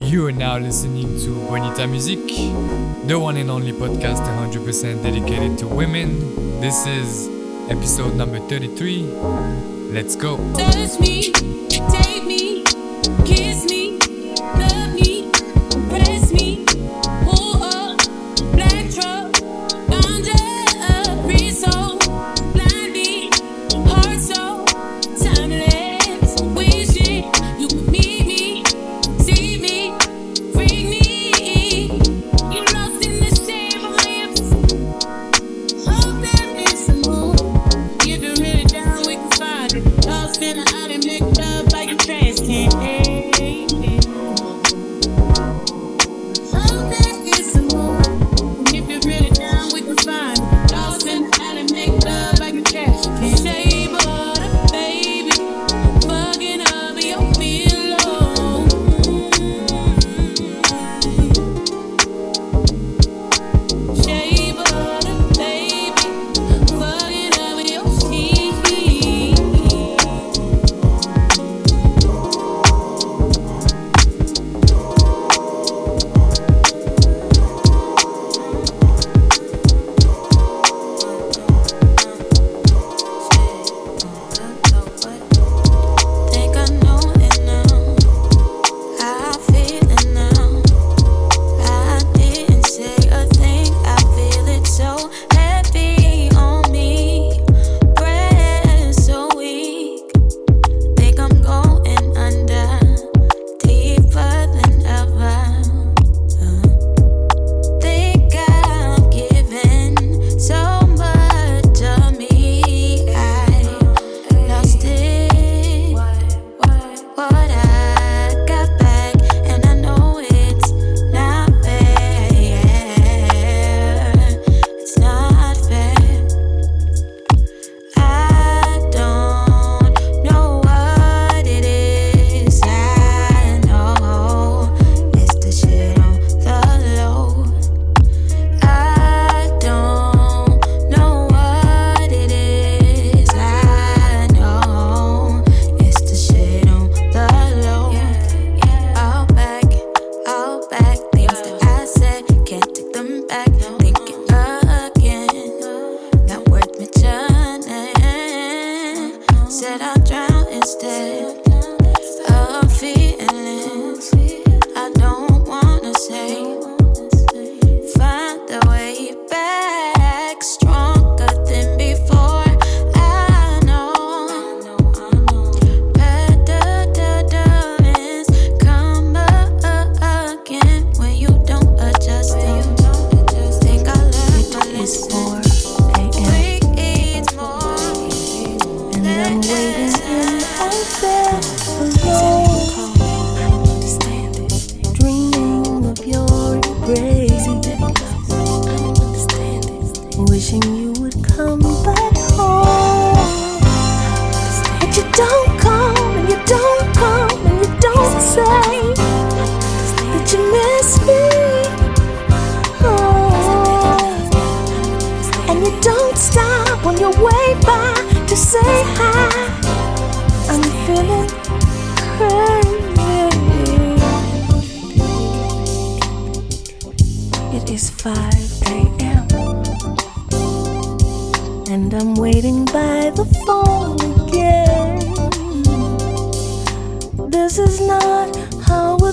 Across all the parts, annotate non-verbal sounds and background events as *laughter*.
You are now listening to Bonita Music, the one and only podcast 100% dedicated to women. This is episode number 33. Let's go. Touch me, take me, kiss me.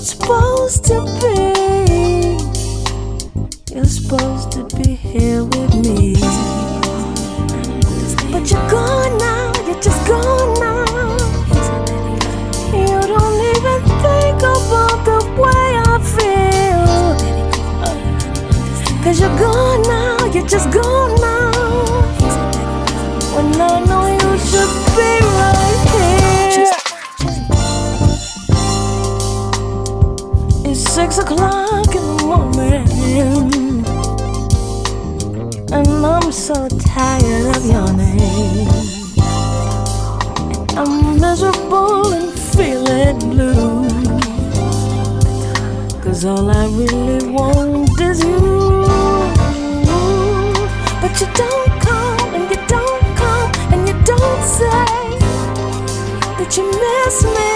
it's supposed to be. You're supposed to be here with me. But you're gone now, you're just gone now. You don't even think about the way I feel. Cause you're gone now, you're just gone now. him. And I'm so tired of your name. I'm miserable and feeling blue. Cause all I really want is you. But you don't come and you don't come and you don't say that you miss me.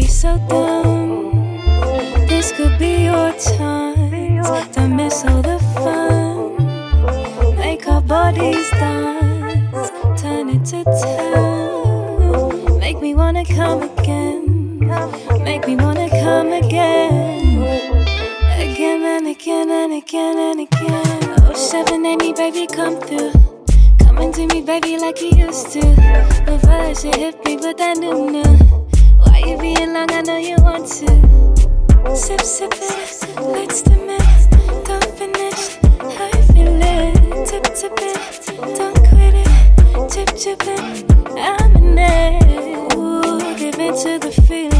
be so dumb. This could be your time. Don't miss all the fun. Make our bodies dance, turn it to town. Make me wanna come again. Make me wanna come again. Again and again and again and again. Oh, 780, baby, come through. Coming to me, baby, like you used to. Reverse, it hit me but that new. Why you being long? I know you want to. Sip, sip it. Let's the minute. Don't finish. I feel it. Tip, tip it. Don't quit it. Chip, chip it. I'm in it. Ooh, give in to the feeling.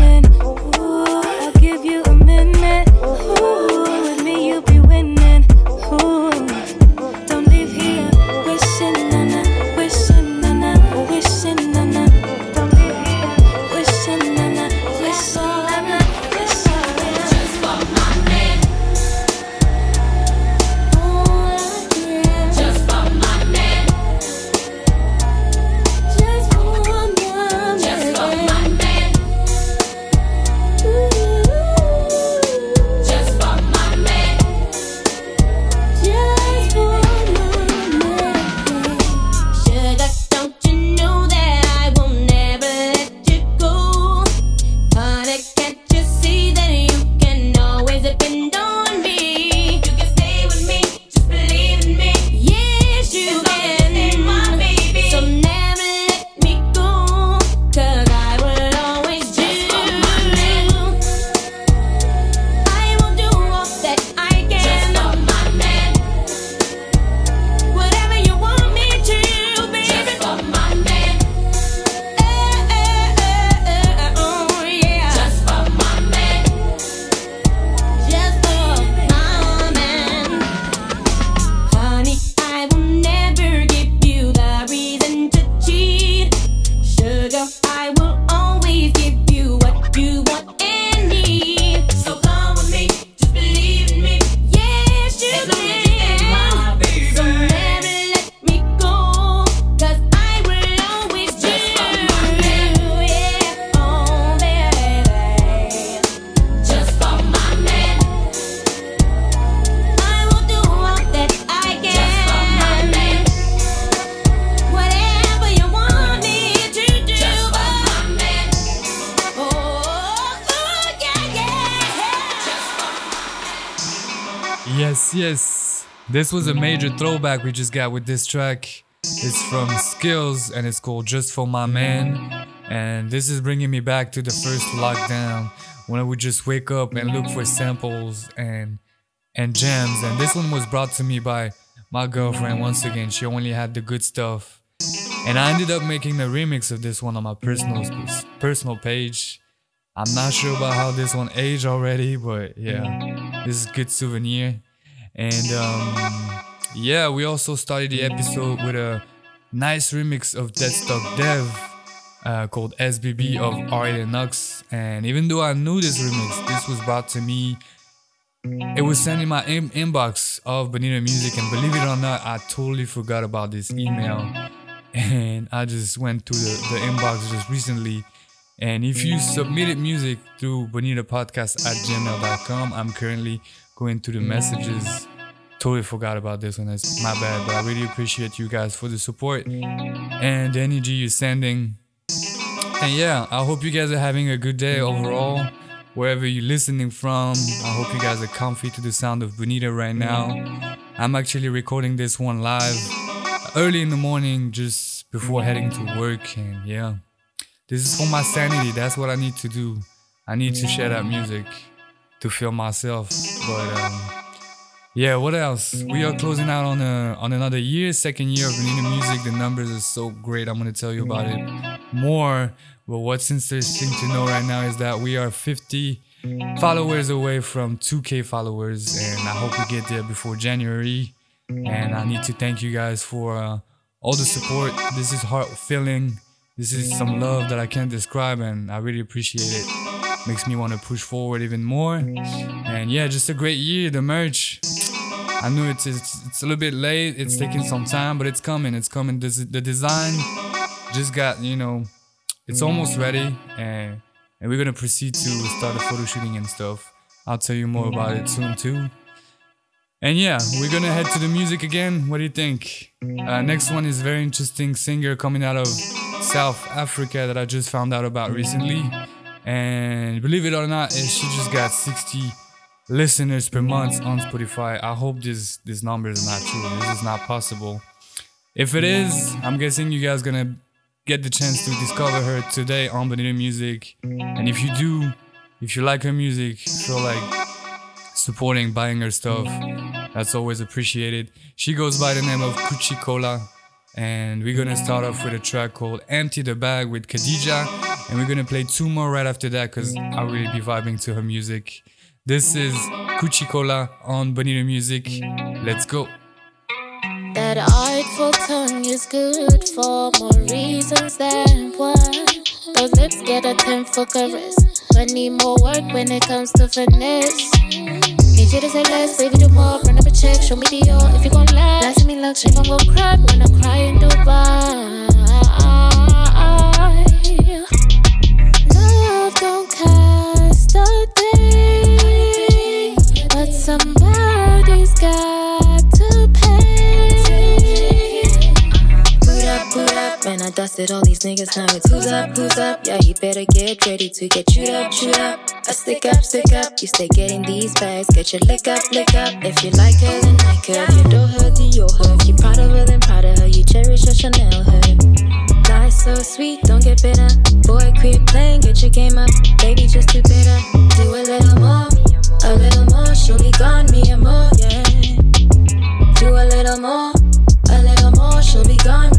This was a major throwback we just got with this track. It's from Skills and it's called Just for My Man. And this is bringing me back to the first lockdown when I would just wake up and look for samples and and jams. And this one was brought to me by my girlfriend once again. She only had the good stuff. And I ended up making a remix of this one on my personal personal page. I'm not sure about how this one aged already, but yeah, this is a good souvenir. And um, yeah, we also started the episode with a nice remix of Deadstock Dev uh, called SBB of R8 and. And even though I knew this remix, this was brought to me. It was sent in my in- inbox of Bonita Music, and believe it or not, I totally forgot about this email. And I just went to the, the inbox just recently. And if you submitted music through Bonita Podcast at gmail.com, I'm currently going through the messages. Totally forgot about this one. It's my bad, but I really appreciate you guys for the support and the energy you're sending. And yeah, I hope you guys are having a good day overall, wherever you're listening from. I hope you guys are comfy to the sound of Bonita right now. I'm actually recording this one live early in the morning, just before heading to work. And yeah, this is for my sanity. That's what I need to do. I need to share that music to feel myself. But um, yeah, what else? We are closing out on a on another year, second year of Bonita Music. The numbers are so great. I'm gonna tell you about it more. But what's interesting to know right now is that we are 50 followers away from 2K followers, and I hope we get there before January. And I need to thank you guys for uh, all the support. This is heart filling. This is some love that I can't describe, and I really appreciate it. Makes me want to push forward even more. And yeah, just a great year. The merch. I knew it's, it's it's a little bit late. It's taking some time, but it's coming. It's coming. This, the design just got you know, it's almost ready, and and we're gonna proceed to start the photo shooting and stuff. I'll tell you more about it soon too. And yeah, we're gonna head to the music again. What do you think? Uh, next one is very interesting singer coming out of South Africa that I just found out about recently. And believe it or not, she just got 60 listeners per month on Spotify. I hope this this number is not true. This is not possible. If it is, I'm guessing you guys gonna get the chance to discover her today on Bonita Music. And if you do, if you like her music, feel like supporting, buying her stuff, that's always appreciated. She goes by the name of Cola. And we're gonna start off with a track called Empty the Bag with Khadija. And we're gonna play two more right after that because I'll really be vibing to her music. This is Kuchi Cola on Bonita Music. Let's go. That artful tongue is good for more reasons than one. Those lips get a 10 for caress, but need more work when it comes to finesse. Need you to say less, baby, do more. Run up a check, show me the all. If you gon' lie, last me she gon' go cry when I cry in Dubai. Dusted all these niggas. Now it's who's up, who's up. Yeah, you better get ready to get chewed up, chewed up. I stick up, stick up. You stay getting these bags. Get your lick up, lick up. If you like her, then like her. If you do her, then you're her. If you proud of her, then proud of her. You cherish your Chanel her. Life so sweet, don't get bitter. Boy, quit playing, get your game up. Baby, just do better. Do a little more, a little more. She'll be gone, me and more, yeah. Do a little more, a little more. She'll be gone,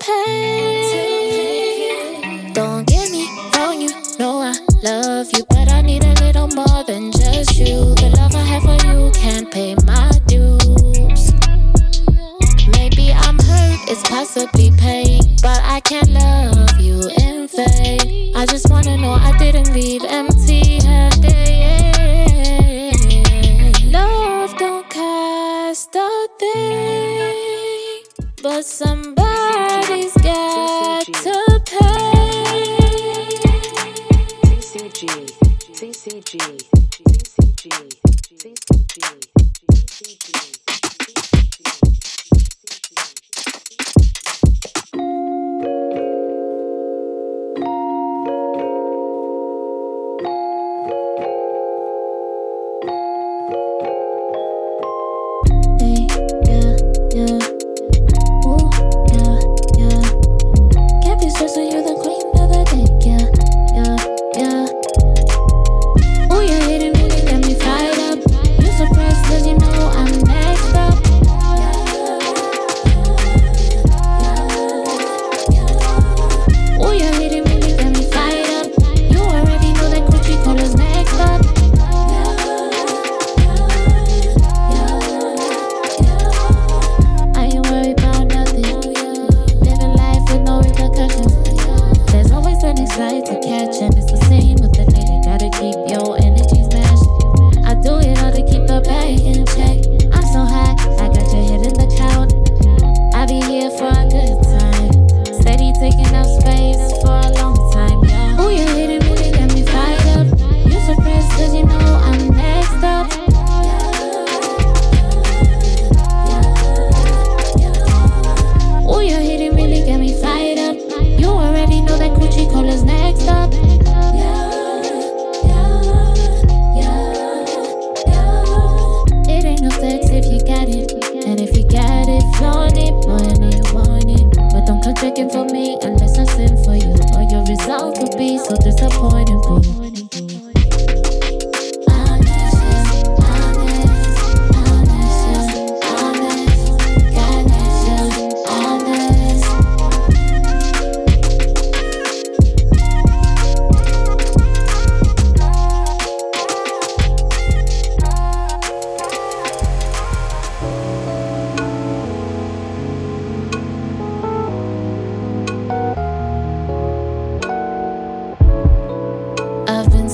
pay. Don't get me wrong, you know I love you, but I need a little more than just you. The love I have for you can't pay my dues. Maybe I'm hurt, it's possibly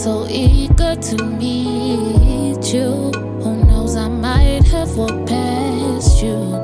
so eager to meet you. Who knows, I might have walked past you.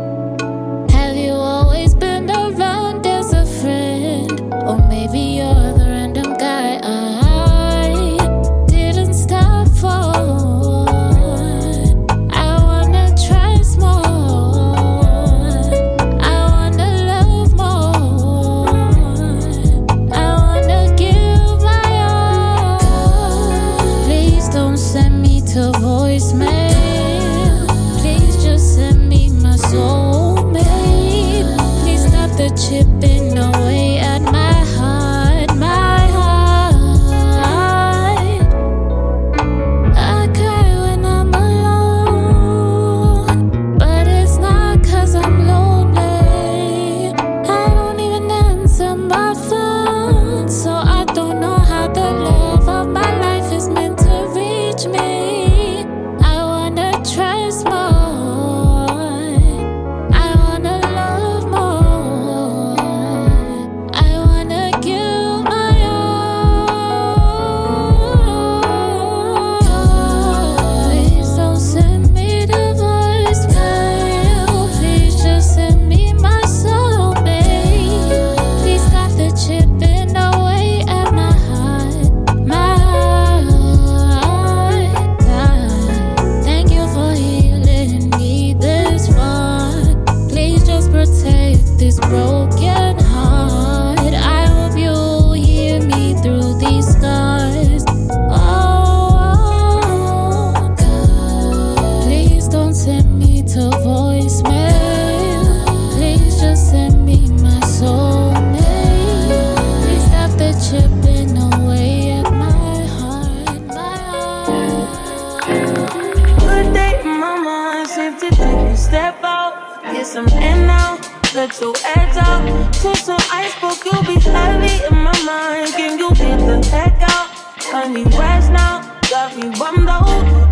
the two heads out. Put some ice, but you'll be heavy in my mind. Can you get the heck out? I need rest now. Got me bummed out.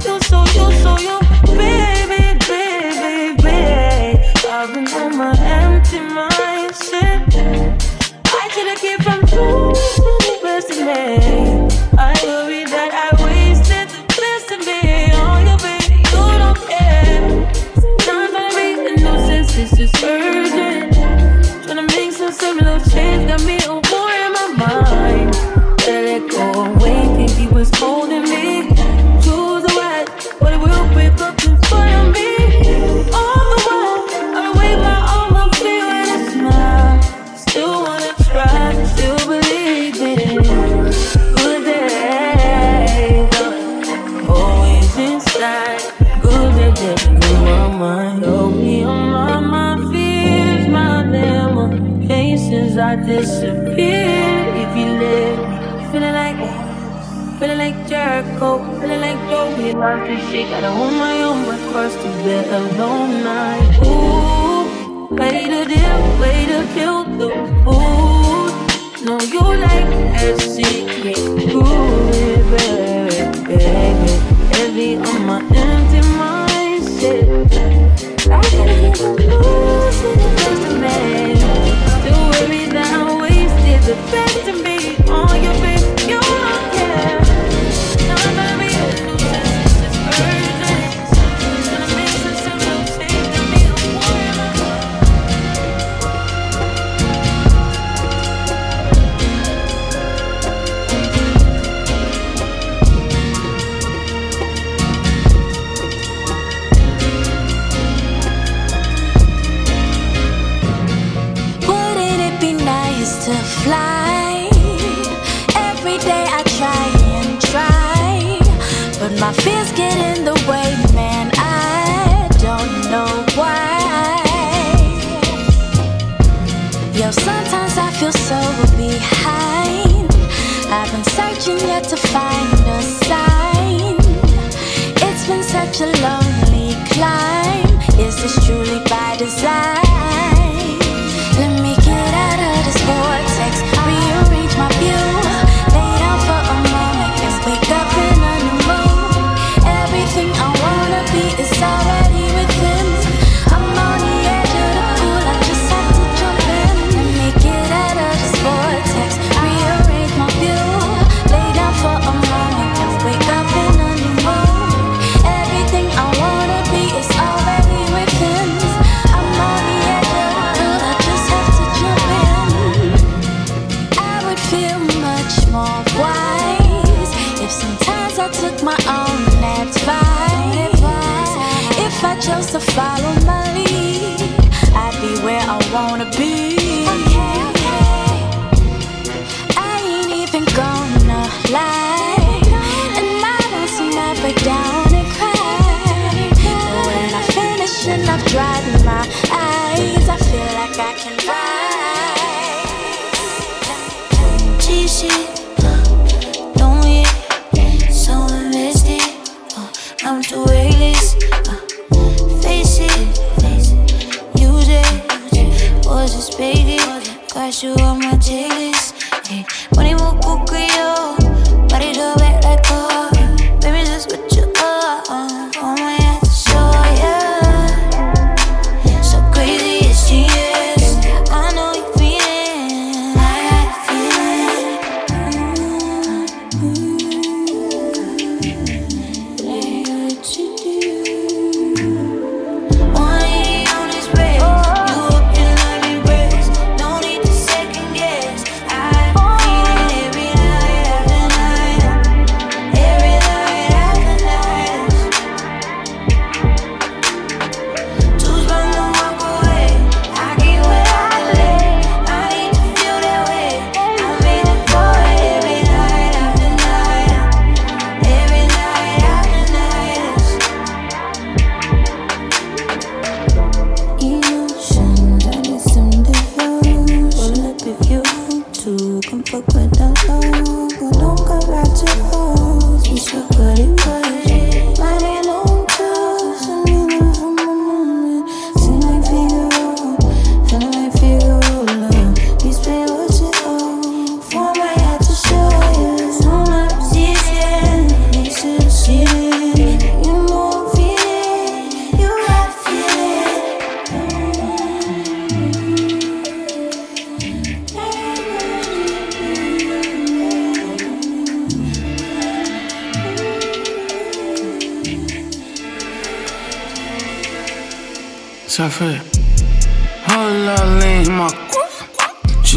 You so you so you, baby, baby, baby. I've been on my empty mindset. I should've kept from you, best man. me love this shit. got a woman on my cross to bed alone night. Ooh, way to deal, way to kill the food. No, you like SC, can't prove baby, baby. Heavy on my empty mindset. I can't even lose it, just a man. To worry that I wasted the best of me. Got you on my checklist.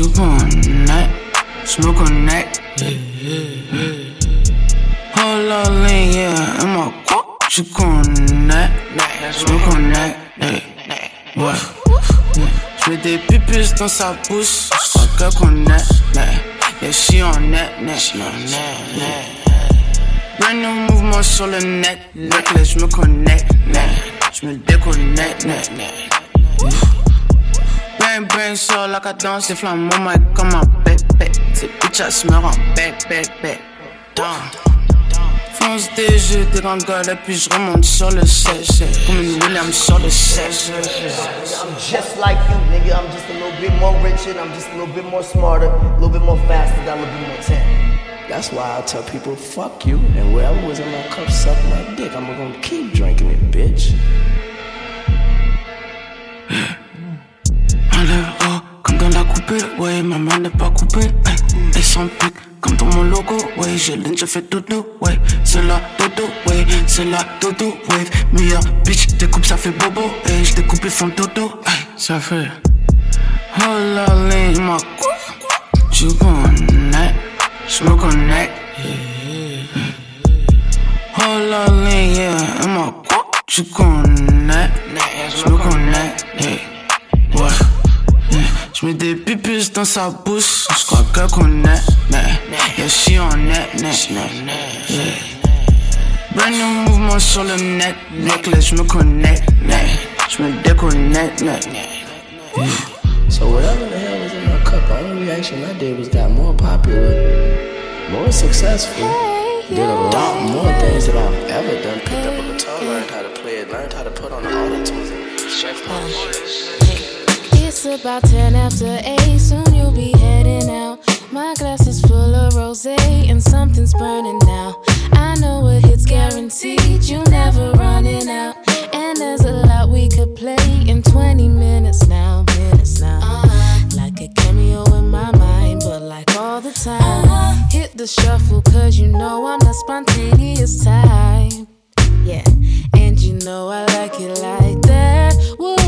You gon' neck, smoke on neck. Oh la lean, yeah, and my You gon' neck, smoke on neck. Ouais. J'mets des pupus dans sa bouche, j'crois qu'elle connaît. Yeah, she on net, net, she on net, net. Brand new mouvement sur le net, necklace, j'me connecte, net. J'me déconnecte, net, net. Bang bang sur la cadence, des flammes, mon mic comme un bébé. Ces bitches me rendent bec, bec, bec. Down. Fonce des jeux, des grandes gueules, et puis je remonte sur le siège. Comme une Williams sur le siège. I'm just like you, nigga. I'm just a little bit more rich and I'm just a little bit more smarter, a little bit more faster, got a little bit more talent. That's why I tell people, fuck you, and whoever was in my cup suck my dick. I'm gonna keep drinking it, bitch. *laughs* Enlève haut, comme dans la coupée, ouais, ma main n'est pas coupée, et sans pique, comme dans mon logo, ouais, j'ai l'une, je fais dodo, ouais, c'est la dodo, ouais, c'est la dodo, wave, meilleur bitch, découpe, ça fait bobo, et je découpe, ils font dodo, hey, ça fait, oh la ligne, ma tu connais, je me connecte, oh la ligne, yeah, ma tu connais, je me connecte, hey, ouais. Je mets des pupus dans sa bouche, je crois qu'elle connaît, mais yeah, she on net, net, net, yeah. Brand new mouvement sur le net, necklace, je me connecte, net, je me déconnecte, net, So whatever the hell was in my cup The only reaction I did was got more popular, more successful. Did a lot more things that I've ever done. Picked up a guitar, learned how to play it, learned how to put on the auto tunes and check my voice. It's about 10 after 8, soon you'll be heading out. My glass is full of rose and something's burning now. I know a hit's guaranteed, you never running out. And there's a lot we could play in 20 minutes now, minutes now. Uh-huh. Like a cameo in my mind, but like all the time. Uh-huh. Hit the shuffle, cause you know I'm the spontaneous type. Yeah, and you know I like it like that. Woo,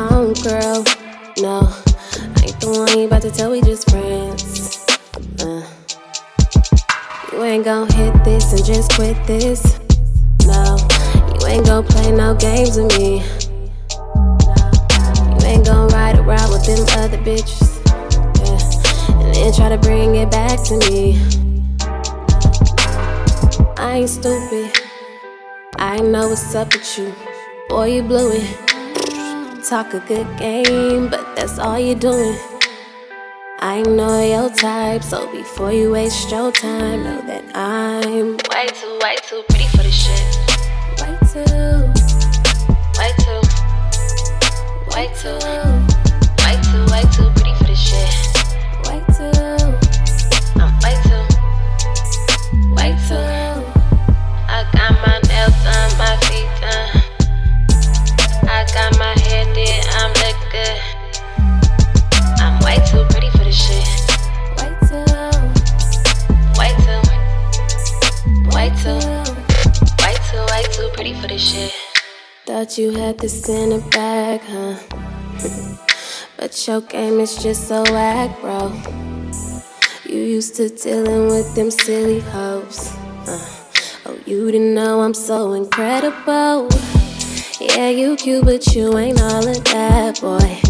ain't home girl. No, I ain't the one you about to tell we just friends. Uh. You ain't gon' hit this and just quit this. No, you ain't gon' play no games with me. You ain't gon' ride around with them other bitches. Yeah. And then try to bring it back to me. I ain't stupid. I know what's up with you. Boy, you blew it. Talk a good game, but that's all you're doing. I know your type, so before you waste your time, know that I'm Way too, way too pretty for this shit. way too, Way too, way too, shit. Thought you had this in the bag, huh? but your game is just so whack, bro. You used to dealing with them silly hoes. Uh, oh, you didn't know I'm so incredible. Yeah, you cute, but you ain't all of that, boy.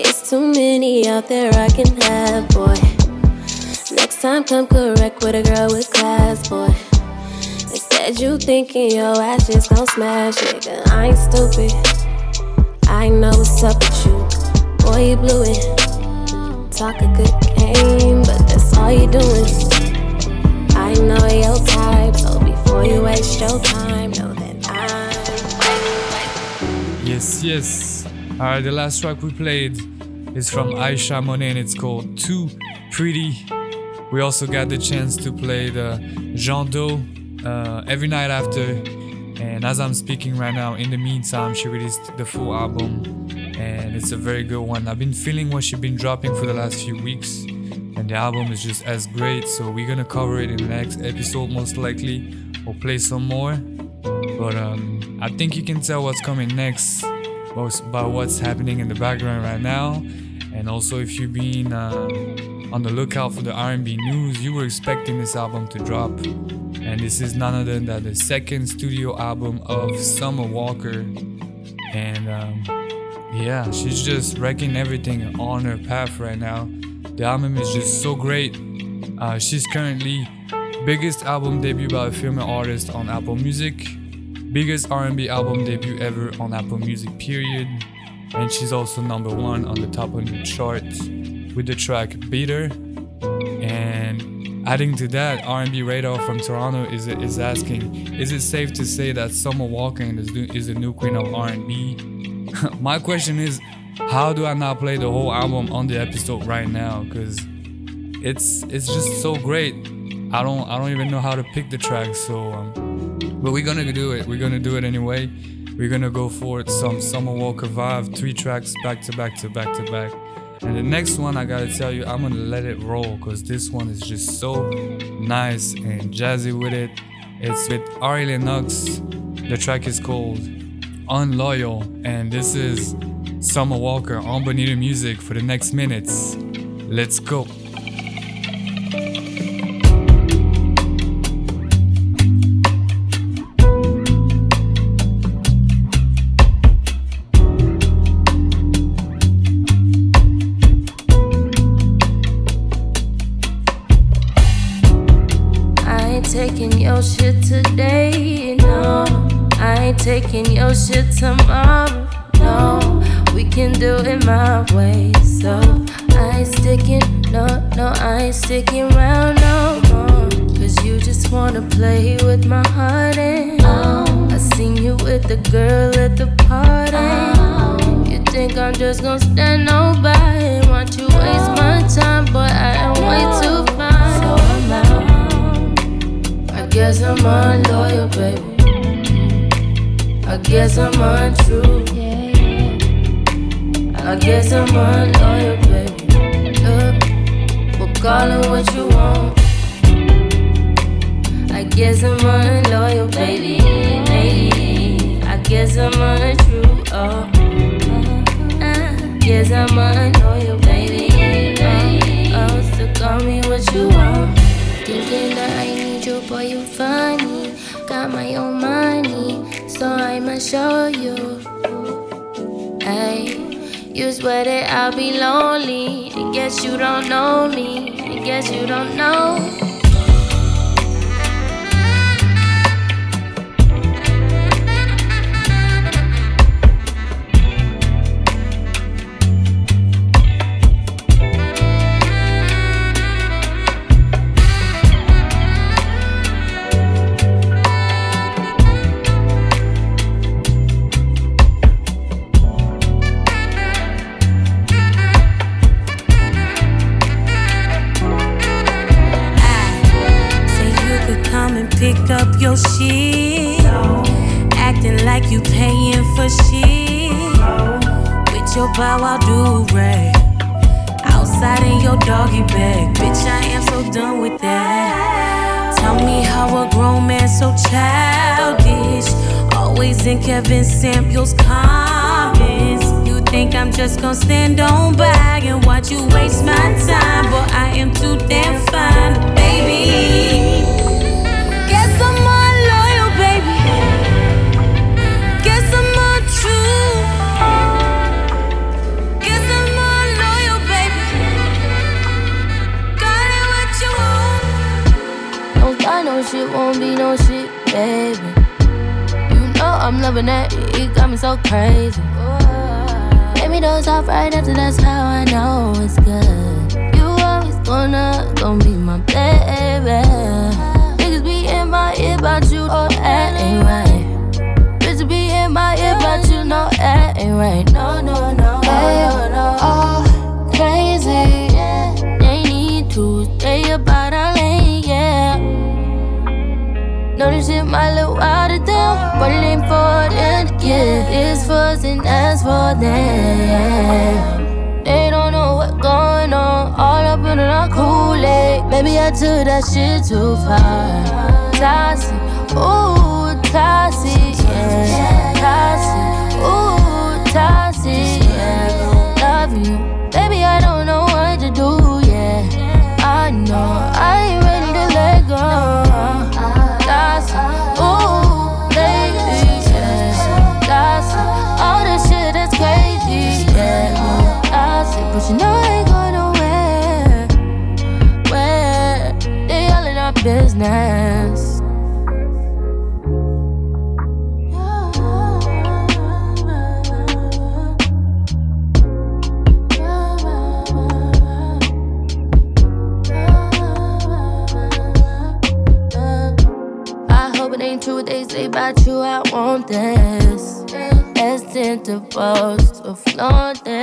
It's too many out there I can have, boy. Next time, come correct with a girl with class, boy. Instead, you thinking your ass just gon' smash, nigga. I ain't stupid. I know what's up with you. Boy, you blew it. Talk a good game, but that's all you doing. I know your type, so before you waste your time, know that I'm. Yes, yes. Alright, the last track we played is from Aisha Monet and it's called Too Pretty. We also got the chance to play the Jean Do uh, every night after. And as I'm speaking right now, in the meantime, she released the full album and it's a very good one. I've been feeling what she's been dropping for the last few weeks, and the album is just as great. So we're gonna cover it in the next episode, most likely. We'll play some more, but um, I think you can tell what's coming next by what's happening in the background right now, and also if you've been uh, on the lookout for the R&B news, you were expecting this album to drop. And this is none other than the second studio album of Summer Walker, and um, yeah, she's just wrecking everything on her path right now. The album is just so great. Uh, she's currently biggest album debut by a female artist on Apple Music, biggest R&B album debut ever on Apple Music period, and she's also number one on the top 100 chart with the track Beater. And adding to that, R&B Radar from Toronto is is asking, is it safe to say that Summer Walker is, is the new queen of R&B? *laughs* My question is, how do I not play the whole album on the episode right now? Because it's it's just so great. I don't I don't even know how to pick the tracks. So, um, but we're gonna do it. We're gonna do it anyway. We're gonna go for it. Some Summer Walker vibe, three tracks back to back to back to back. And the next one, I gotta tell you, I'm gonna let it roll because this one is just so nice and jazzy with it. It's with Ari Lennox. The track is called Unloyal, and this is Summer Walker on Bonita Music for the next minutes. Let's go. Taking your shit tomorrow, no. We can do it my way, so I ain't sticking, no, no, I ain't sticking around no more. Cause you just wanna play with my heart, and I seen you with the girl at the party. You think I'm just gonna stand nobody? Want you waste my time, but I am way too fine. So I'm out. I guess I'm unloyal, baby. I guess I'm untrue. I guess I'm unloyal, baby. Look, we'll call it what you want. I guess I'm unloyal, baby. Hey, I guess I'm untrue. Oh, I guess I'm unloyal, baby. Oh, so call me what you want. Thinking that I need you, boy, you funny. Got my own money, so I'ma show you. Hey, you swear that I'll be lonely. I guess you don't know me. I guess you don't know. Pick up your shit. Acting like you paying for shit. With your bow wow do rag. Outside in your doggy bag. Bitch, I am so done with that. Tell me how a grown man so childish. Always in Kevin Samuels' comments. You think I'm just gonna stand on by and watch you waste my time? But I am too damn fine, baby. Shit, won't be no shit, baby. You know I'm loving that, it got me so crazy. Baby, those off right after, that's how I know it's good. You always gonna, gonna be my baby. Niggas be in my ear about you, oh, that ain't right. Bitches be in my ear about you, no, that ain't right. No, no, no, no. This might look wild to them, ain't for them to get. Us and that's for them. They don't know what's going on, all up in our Kool-Aid. Maybe I took that shit too far. Toxic, ooh, toxic, yeah. Toxic, ooh, toxic, yeah. Love you, baby, I don't know what to do, yeah. I know I ain't ready to let go. Toxic, but you know I ain't going nowhere. Where they all in our business. two days they about you, I want this. As in the boast of London.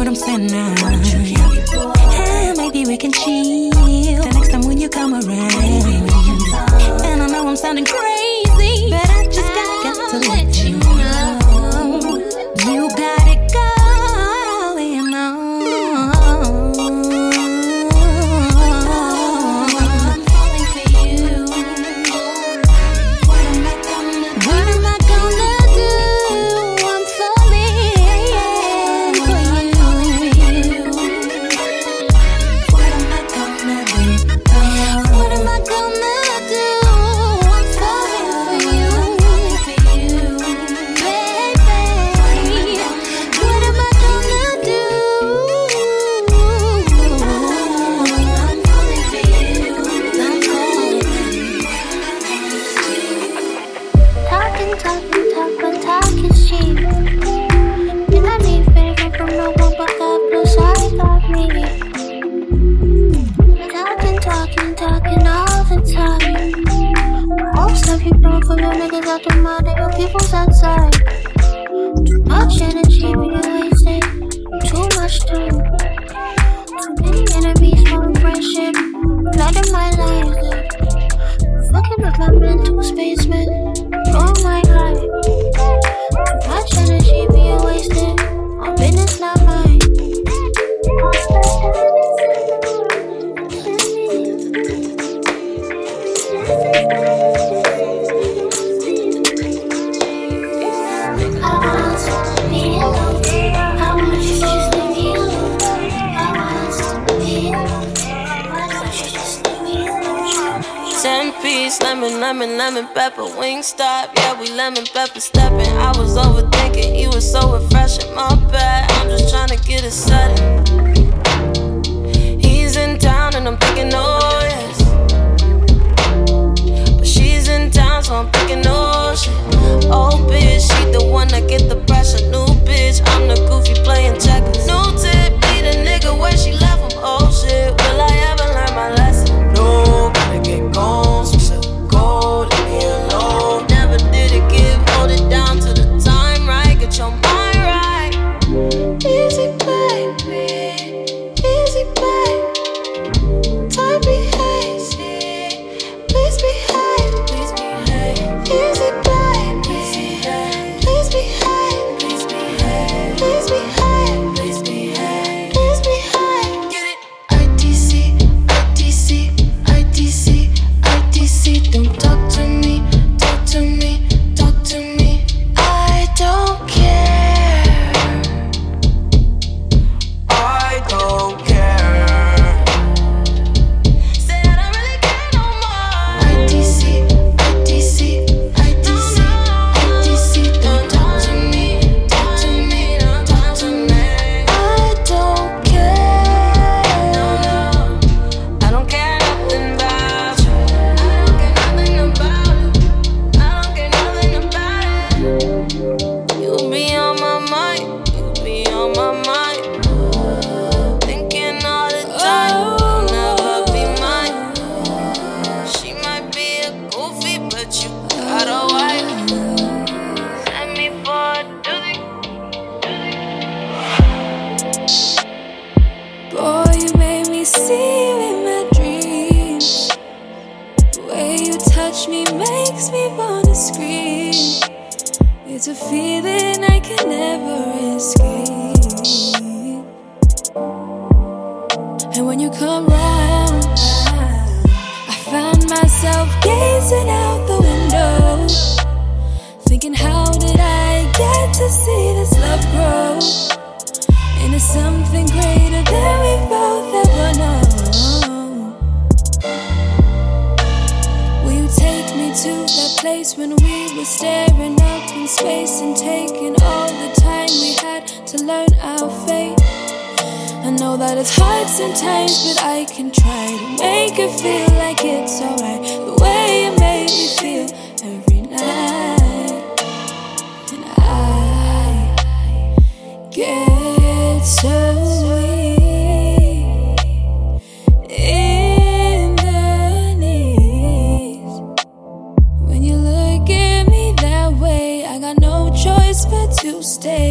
what I'm saying now. Hey, maybe we can chill the next time when you come around. And I know I'm sounding crazy, but I just gotta get to let It's a feeling I can never escape. And when you come round, I find myself gazing out the window, thinking, how did I get to see this love grow into something greater than we? to that place when we were staring up in space and taking all the time we had to learn our fate. I know that it's hard sometimes, but I can try to make it feel like it's alright. The way you made me feel every night. And I get. stay.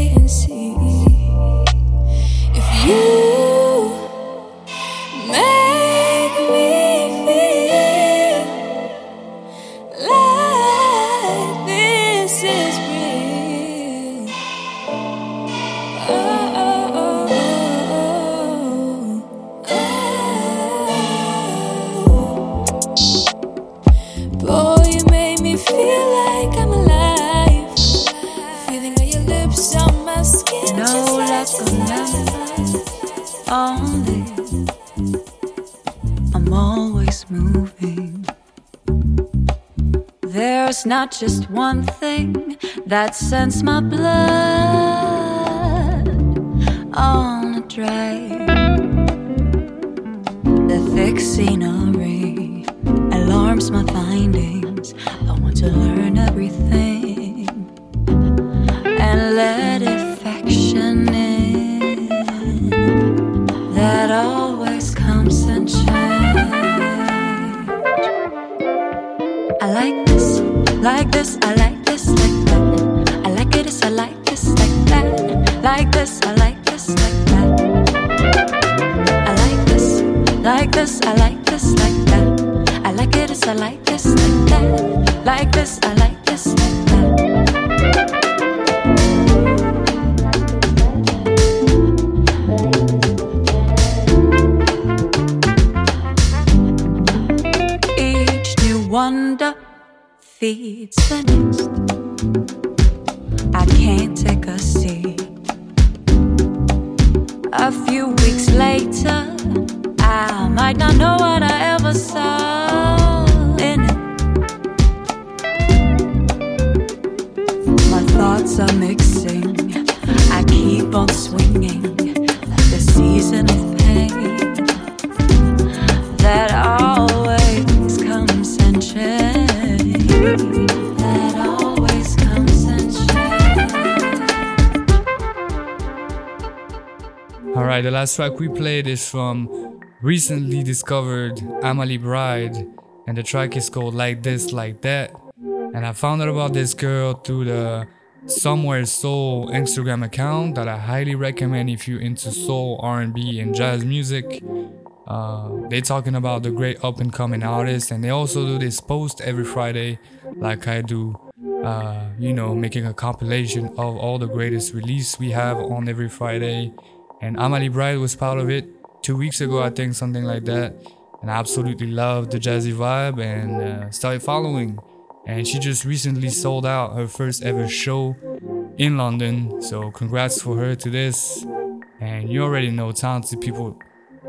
It's not just one thing that sends my blood on a drive. The thick scenery alarms my findings. I want to learn everything. Track we played is from recently discovered Amalie Bride, and the track is called Like This, Like That. And I found out about this girl through the Somewhere Soul Instagram account that I highly recommend if you're into soul, R&B, and jazz music. Uh, they talking about the great up and coming artists, and they also do this post every Friday, like I do. Uh, you know, making a compilation of all the greatest release we have on every Friday. And Amalie Bride was part of it two weeks ago, I think, something like that. And I absolutely loved the jazzy vibe and uh, started following. And she just recently sold out her first ever show in London. So congrats for her to this. And you already know talented people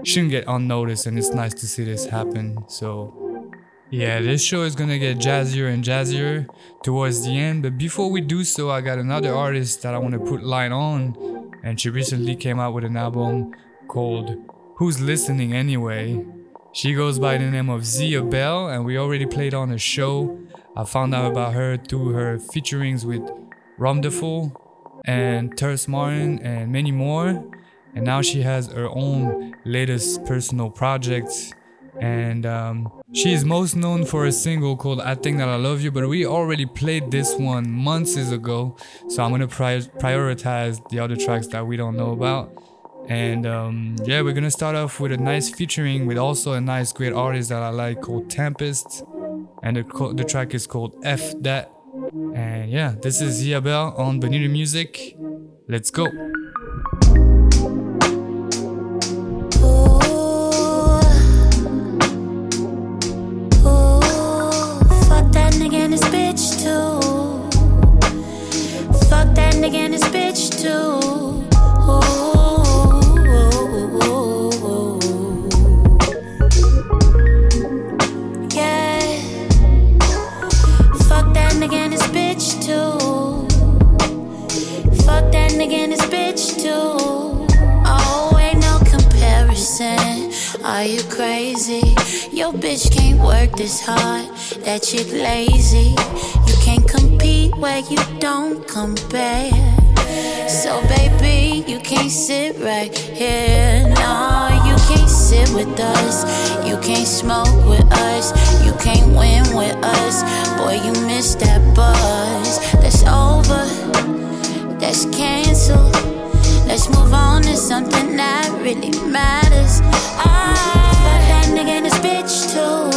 shouldn't get unnoticed, and it's nice to see this happen. So yeah, this show is gonna get jazzier and jazzier towards the end. But before we do so, I got another artist that I want to put light on, and she recently came out with an album called Who's Listening Anyway. She goes by the name of Zyah Belle, and we already played on a show. I found out about her through her featurings with Romdeful and Terrace Martin and many more. And now she has her own latest personal project. And um, she is most known for a single called I Think That I Love You, but we already played this one months ago. So I'm gonna pri- prioritize the other tracks that we don't know about. And um, yeah, we're gonna start off with a nice featuring with also a nice, great artist that I like called Tempest. And the, co- the track is called F That. And yeah, this is Zyah Belle on Bonita Music. Let's go. Fuck that nigga and his bitch too. And his bitch too. Oh, ain't no comparison. Are you crazy? Your bitch can't work this hard. That chick lazy. You can't compete where you don't compare. So, baby, you can't sit right here. No, you can't sit with us. You can't smoke with us. You can't win with us. Boy, you missed that buzz. That's over. That's canceled. Let's move on to something that really matters. Fuck that nigga and his bitch too.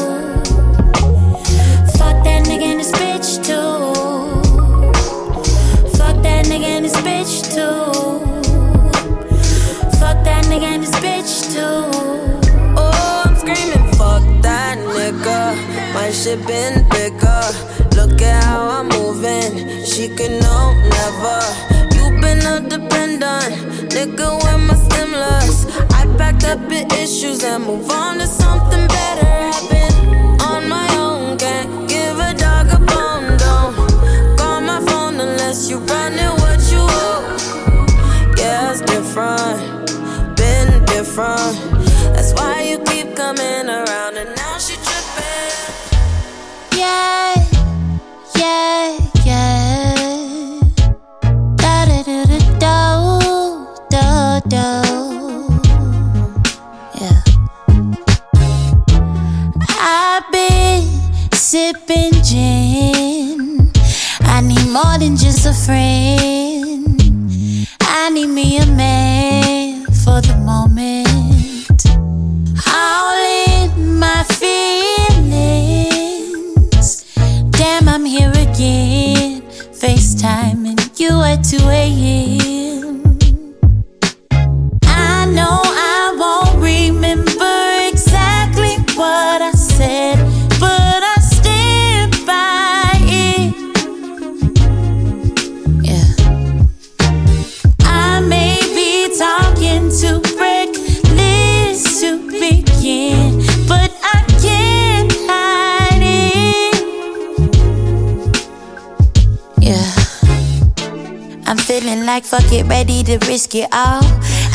Fuck that nigga and his bitch too. Bitch too. Fuck that nigga and his bitch too. Oh, I'm screaming, fuck that nigga. My shit been bigger. Look at how I'm moving. She can know never. You been a dependent, nigga. Where my stimulus? I packed up the issues and move on to something better. I've been on my own, can't give a dog a bone. Don't call my phone unless you running what it's different, been different. That's why you keep coming around, and now she tripping. Yeah, yeah, yeah. Da da da da do, do, do. Yeah. I've been sipping gin I need more than just a friend. I need me a man for the moment. All in my feelings. Damn, I'm here again. FaceTiming you at 2 a.m. like fuck it, ready to risk it all.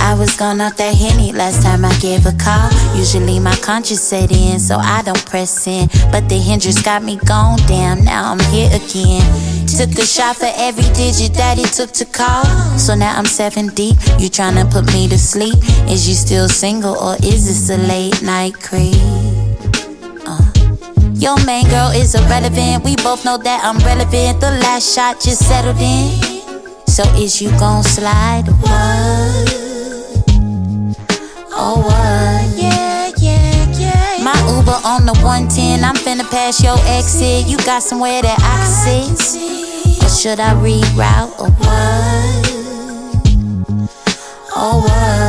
I was gone off that henny last time I gave a call. Usually my conscience set in, so I don't press in. But the hindrance got me gone down, now I'm here again. Took a shot for every digit that it took to call. So now I'm seven deep. You tryna put me to sleep? Is you still single or is this a late night creep? Uh. Your main girl is irrelevant. We both know that I'm relevant. The last shot just settled in. So is you gon' slide or what? Or what? Yeah, yeah, yeah. My Uber on the 110. I'm finna pass your exit. You got somewhere that I can sit? Or should I reroute or what? Oh what?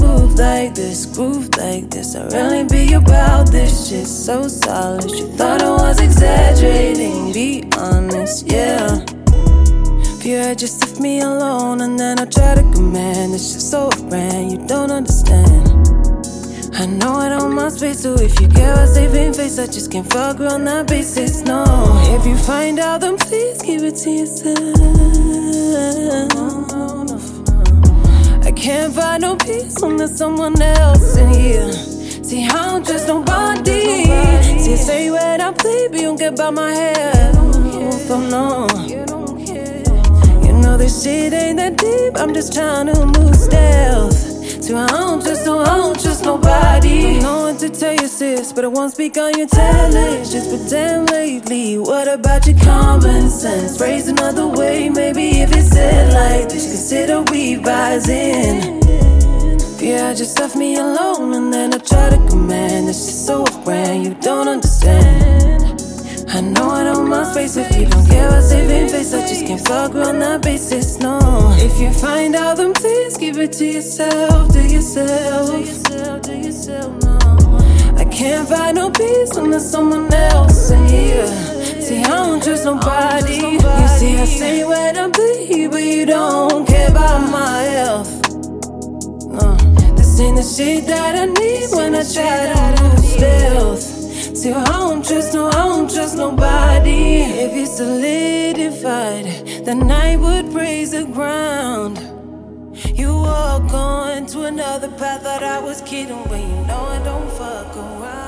Move like this, groove like this. I really be about this shit so solid. You thought I was exaggerating, be honest, yeah. Had just left me alone and then I try to command, it's just so grand, you don't understand. I know I don't mind space, so if you care about saving face, I just can't fuck on that basis. No, if you find out, then please keep it to yourself. Can't find no peace there's someone else in here. See, I don't trust nobody. See, say when I play, but you don't care about my. Oh no. You don't hear You know this shit ain't that deep. I'm just trying to move stealth. So I don't trust no, I don't trust nobody. Don't know what to tell you, sis, but I won't speak on your talent. Just pretend lately. What about your common sense? Phrase another way, maybe if it's said like this, consider revising. Yeah, just left me alone and then I try to command. It's just so grand, you don't understand. I know I don't mind space if you don't care about saving face. I just can't fuck on that basis, no. If you find out, then please give it to yourself, to yourself. To yourself, to yourself, no. I can't find no peace there's someone else in here. See, I don't trust nobody. You see, I say when I bleed, but you don't care about my health. No, this ain't the shit that I need when I try to move stealth. I don't trust no, I don't trust nobody. If you solidified, the night would praise the ground. You walk on to another path that I was kidding when you know I don't fuck around.